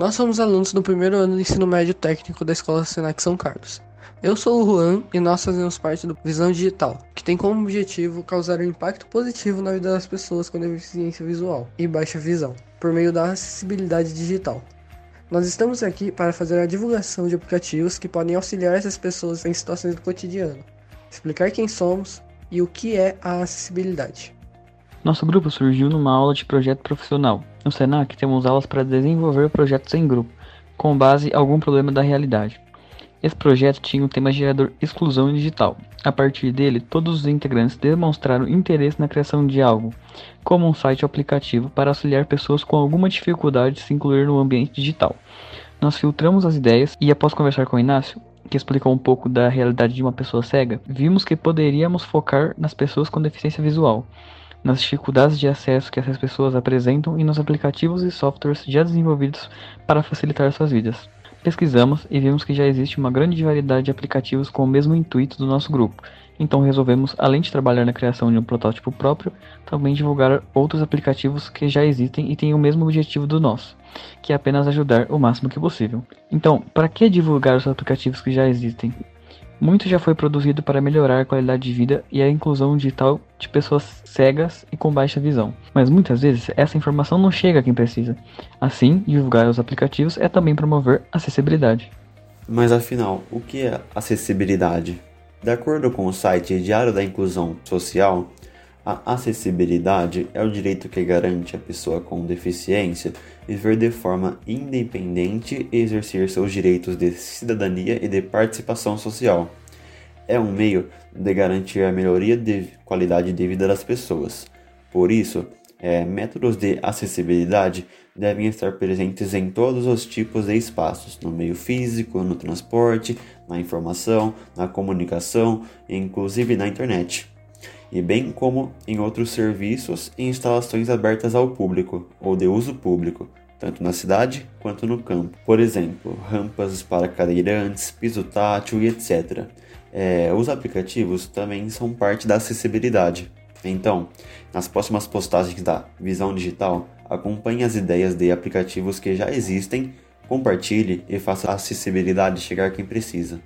Nós somos alunos do primeiro ano do ensino médio técnico da Escola Senac São Carlos. Eu sou o Juan e nós fazemos parte do Visão Digital, que tem como objetivo causar um impacto positivo na vida das pessoas com deficiência visual e baixa visão, por meio da acessibilidade digital. Nós estamos aqui para fazer a divulgação de aplicativos que podem auxiliar essas pessoas em situações do cotidiano, explicar quem somos e o que é a acessibilidade. Nosso grupo surgiu numa aula de projeto profissional. No Senac temos aulas para desenvolver projetos em grupo, com base em algum problema da realidade. Esse projeto tinha o tema gerador exclusão digital. A partir dele, todos os integrantes demonstraram interesse na criação de algo, como um site ou aplicativo para auxiliar pessoas com alguma dificuldade de se incluir no ambiente digital. Nós filtramos as ideias e, após conversar com o Inácio, que explicou um pouco da realidade de uma pessoa cega, vimos que poderíamos focar nas pessoas com deficiência visual nas dificuldades de acesso que essas pessoas apresentam e nos aplicativos e softwares já desenvolvidos para facilitar suas vidas. Pesquisamos e vimos que já existe uma grande variedade de aplicativos com o mesmo intuito do nosso grupo, então resolvemos, além de trabalhar na criação de um protótipo próprio, também divulgar outros aplicativos que já existem e têm o mesmo objetivo do nosso, que é apenas ajudar o máximo que possível. Então, para que divulgar os aplicativos que já existem? Muito já foi produzido para melhorar a qualidade de vida e a inclusão digital de pessoas cegas e com baixa visão. Mas muitas vezes essa informação não chega a quem precisa. Assim, divulgar os aplicativos é também promover acessibilidade. Mas afinal, o que é acessibilidade? De acordo com o site Diário da Inclusão Social, a acessibilidade é o direito que garante a pessoa com deficiência viver de forma independente e exercer seus direitos de cidadania e de participação social. É um meio de garantir a melhoria de qualidade de vida das pessoas. Por isso, é, métodos de acessibilidade devem estar presentes em todos os tipos de espaços, no meio físico, no transporte, na informação, na comunicação, inclusive na internet e bem como em outros serviços e instalações abertas ao público ou de uso público, tanto na cidade quanto no campo. Por exemplo, rampas para cadeirantes, piso tátil e etc. É, os aplicativos também são parte da acessibilidade. Então, nas próximas postagens da Visão Digital, acompanhe as ideias de aplicativos que já existem, compartilhe e faça a acessibilidade chegar quem precisa.